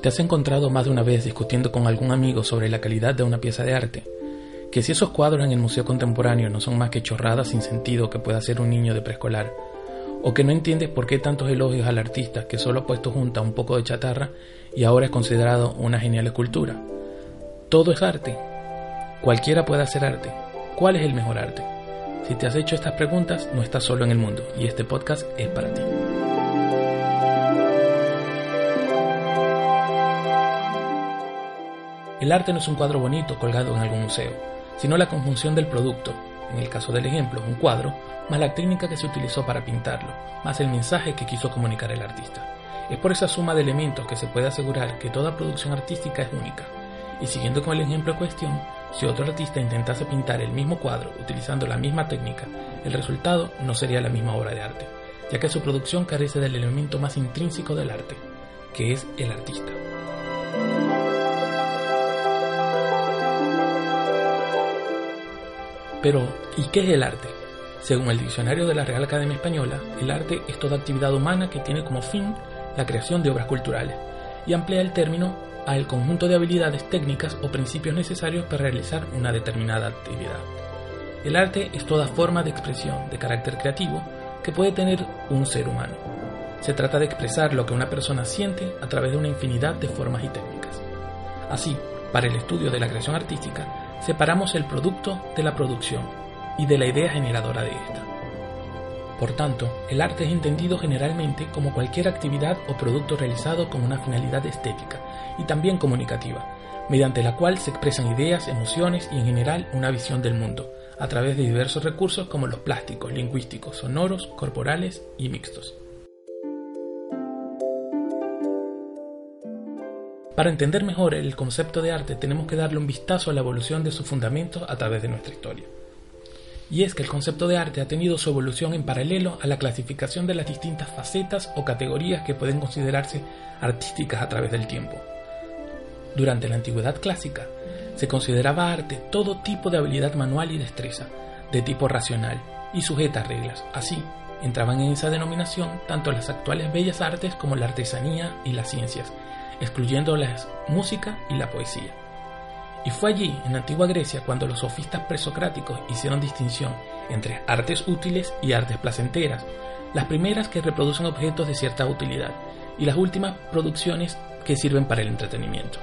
¿Te has encontrado más de una vez discutiendo con algún amigo sobre la calidad de una pieza de arte? Que si esos cuadros en el Museo Contemporáneo no son más que chorradas sin sentido que pueda hacer un niño de preescolar, o que no entiendes por qué tantos elogios al artista que solo ha puesto junta un poco de chatarra y ahora es considerado una genial escultura. Todo es arte. Cualquiera puede hacer arte. ¿Cuál es el mejor arte? Si te has hecho estas preguntas, no estás solo en el mundo y este podcast es para ti. El arte no es un cuadro bonito colgado en algún museo, sino la conjunción del producto, en el caso del ejemplo, un cuadro, más la técnica que se utilizó para pintarlo, más el mensaje que quiso comunicar el artista. Es por esa suma de elementos que se puede asegurar que toda producción artística es única. Y siguiendo con el ejemplo en cuestión, si otro artista intentase pintar el mismo cuadro utilizando la misma técnica, el resultado no sería la misma obra de arte, ya que su producción carece del elemento más intrínseco del arte, que es el artista. Pero, ¿y qué es el arte? Según el diccionario de la Real Academia Española, el arte es toda actividad humana que tiene como fin la creación de obras culturales y emplea el término al conjunto de habilidades técnicas o principios necesarios para realizar una determinada actividad. El arte es toda forma de expresión de carácter creativo que puede tener un ser humano. Se trata de expresar lo que una persona siente a través de una infinidad de formas y técnicas. Así, para el estudio de la creación artística, separamos el producto de la producción y de la idea generadora de esta. Por tanto, el arte es entendido generalmente como cualquier actividad o producto realizado con una finalidad estética y también comunicativa, mediante la cual se expresan ideas, emociones y en general una visión del mundo, a través de diversos recursos como los plásticos, lingüísticos, sonoros, corporales y mixtos. Para entender mejor el concepto de arte tenemos que darle un vistazo a la evolución de sus fundamentos a través de nuestra historia. Y es que el concepto de arte ha tenido su evolución en paralelo a la clasificación de las distintas facetas o categorías que pueden considerarse artísticas a través del tiempo. Durante la antigüedad clásica, se consideraba arte todo tipo de habilidad manual y destreza, de tipo racional y sujeta a reglas. Así, entraban en esa denominación tanto las actuales bellas artes como la artesanía y las ciencias, excluyendo la música y la poesía. Y fue allí, en antigua Grecia, cuando los sofistas presocráticos hicieron distinción entre artes útiles y artes placenteras, las primeras que reproducen objetos de cierta utilidad y las últimas producciones que sirven para el entretenimiento.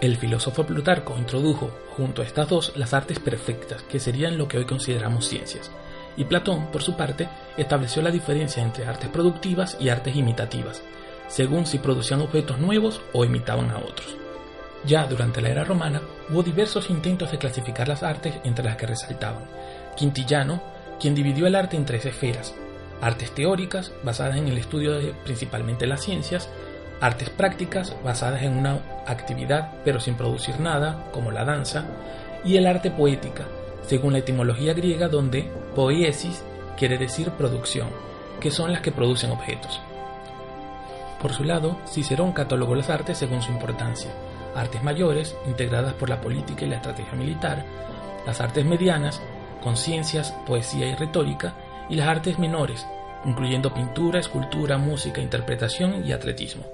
El filósofo Plutarco introdujo junto a estas dos las artes perfectas, que serían lo que hoy consideramos ciencias, y Platón, por su parte, estableció la diferencia entre artes productivas y artes imitativas, según si producían objetos nuevos o imitaban a otros. Ya durante la era romana hubo diversos intentos de clasificar las artes entre las que resaltaban. Quintillano, quien dividió el arte en tres esferas, artes teóricas, basadas en el estudio de principalmente las ciencias, artes prácticas, basadas en una actividad pero sin producir nada, como la danza, y el arte poética, según la etimología griega donde poiesis quiere decir producción, que son las que producen objetos. Por su lado, Cicerón catalogó las artes según su importancia. Artes mayores, integradas por la política y la estrategia militar, las artes medianas, con ciencias, poesía y retórica, y las artes menores, incluyendo pintura, escultura, música, interpretación y atletismo.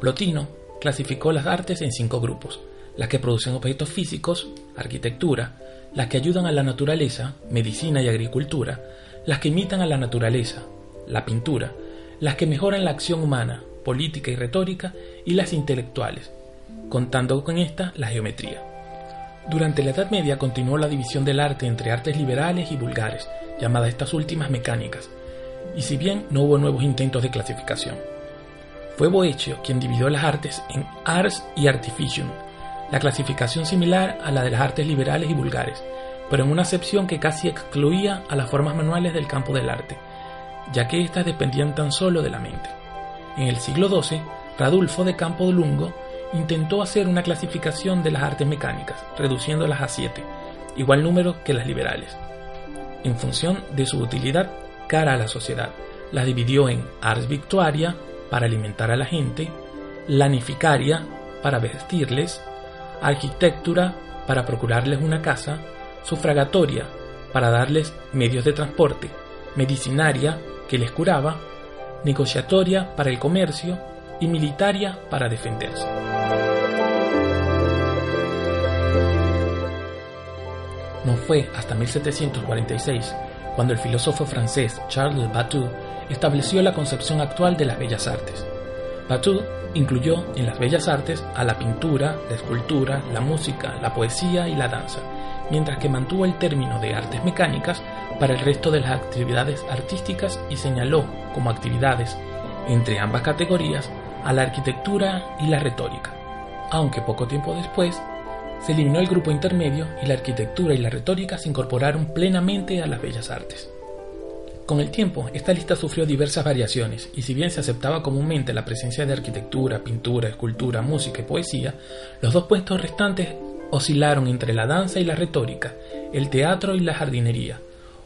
Plotino clasificó las artes en cinco grupos, las que producen objetos físicos, arquitectura, las que ayudan a la naturaleza, medicina y agricultura, las que imitan a la naturaleza, la pintura, las que mejoran la acción humana, política y retórica, y las intelectuales, contando con esta la geometría. Durante la Edad Media continuó la división del arte entre artes liberales y vulgares, llamadas estas últimas mecánicas, y si bien no hubo nuevos intentos de clasificación. Fue Boeccio quien dividió las artes en ars y artificium, la clasificación similar a la de las artes liberales y vulgares, pero en una acepción que casi excluía a las formas manuales del campo del arte, ya que éstas dependían tan solo de la mente. En el siglo XII, Radulfo de Campo de Lungo intentó hacer una clasificación de las artes mecánicas, reduciéndolas a siete, igual número que las liberales. En función de su utilidad cara a la sociedad, las dividió en ars victuaria, para alimentar a la gente, lanificaria, para vestirles, arquitectura, para procurarles una casa, sufragatoria, para darles medios de transporte, medicinaria, que les curaba, negociatoria para el comercio, y militaria para defenderse. No fue hasta 1746 cuando el filósofo francés Charles Batou estableció la concepción actual de las bellas artes. Batou incluyó en las bellas artes a la pintura, la escultura, la música, la poesía y la danza, mientras que mantuvo el término de artes mecánicas para el resto de las actividades artísticas y señaló como actividades entre ambas categorías a la arquitectura y la retórica, aunque poco tiempo después se eliminó el grupo intermedio y la arquitectura y la retórica se incorporaron plenamente a las bellas artes. Con el tiempo, esta lista sufrió diversas variaciones, y si bien se aceptaba comúnmente la presencia de arquitectura, pintura, escultura, música y poesía, los dos puestos restantes oscilaron entre la danza y la retórica, el teatro y la jardinería,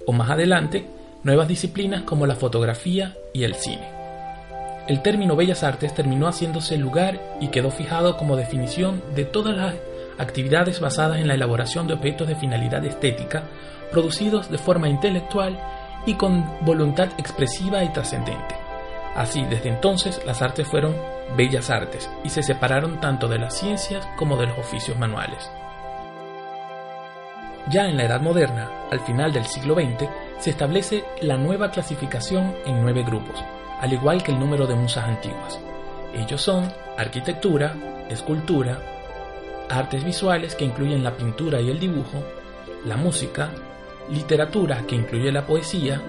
o más adelante, nuevas disciplinas como la fotografía y el cine. El término Bellas Artes terminó haciéndose lugar y quedó fijado como definición de todas las actividades basadas en la elaboración de objetos de finalidad estética, producidos de forma intelectual y con voluntad expresiva y trascendente. Así, desde entonces, las artes fueron bellas artes y se separaron tanto de las ciencias como de los oficios manuales. Ya en la Edad Moderna, al final del siglo XX, se establece la nueva clasificación en nueve grupos, al igual que el número de musas antiguas. Ellos son arquitectura, escultura, artes visuales que incluyen la pintura y el dibujo, la música, literatura que incluye la poesía,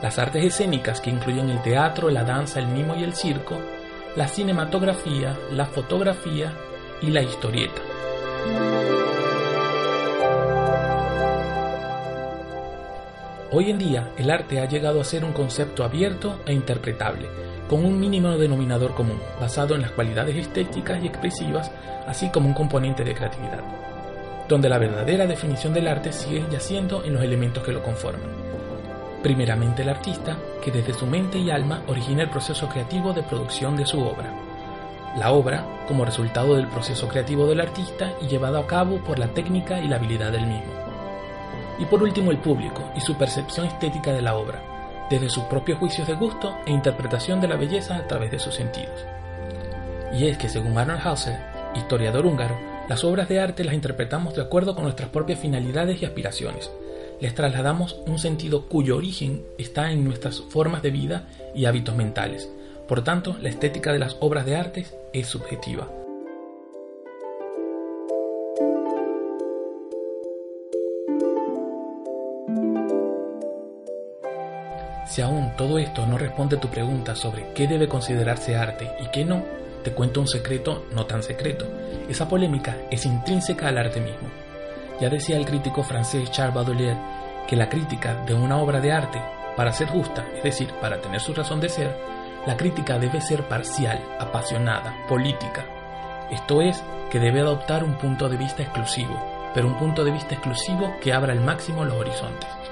las artes escénicas que incluyen el teatro, la danza, el mimo y el circo, la cinematografía, la fotografía y la historieta. Hoy en día el arte ha llegado a ser un concepto abierto e interpretable, con un mínimo denominador común, basado en las cualidades estéticas y expresivas, así como un componente de creatividad donde la verdadera definición del arte sigue yaciendo en los elementos que lo conforman. Primeramente el artista, que desde su mente y alma origina el proceso creativo de producción de su obra. La obra, como resultado del proceso creativo del artista y llevado a cabo por la técnica y la habilidad del mismo. Y por último el público y su percepción estética de la obra, desde sus propios juicios de gusto e interpretación de la belleza a través de sus sentidos. Y es que según Arnold Hauser, historiador húngaro, las obras de arte las interpretamos de acuerdo con nuestras propias finalidades y aspiraciones. Les trasladamos un sentido cuyo origen está en nuestras formas de vida y hábitos mentales. Por tanto, la estética de las obras de arte es subjetiva. Todo esto no responde a tu pregunta sobre qué debe considerarse arte y qué no, te cuento un secreto no tan secreto. Esa polémica es intrínseca al arte mismo. Ya decía el crítico francés Charles Baudelaire que la crítica de una obra de arte, para ser justa, es decir, para tener su razón de ser, la crítica debe ser parcial, apasionada, política. Esto es, que debe adoptar un punto de vista exclusivo, pero un punto de vista exclusivo que abra al máximo los horizontes.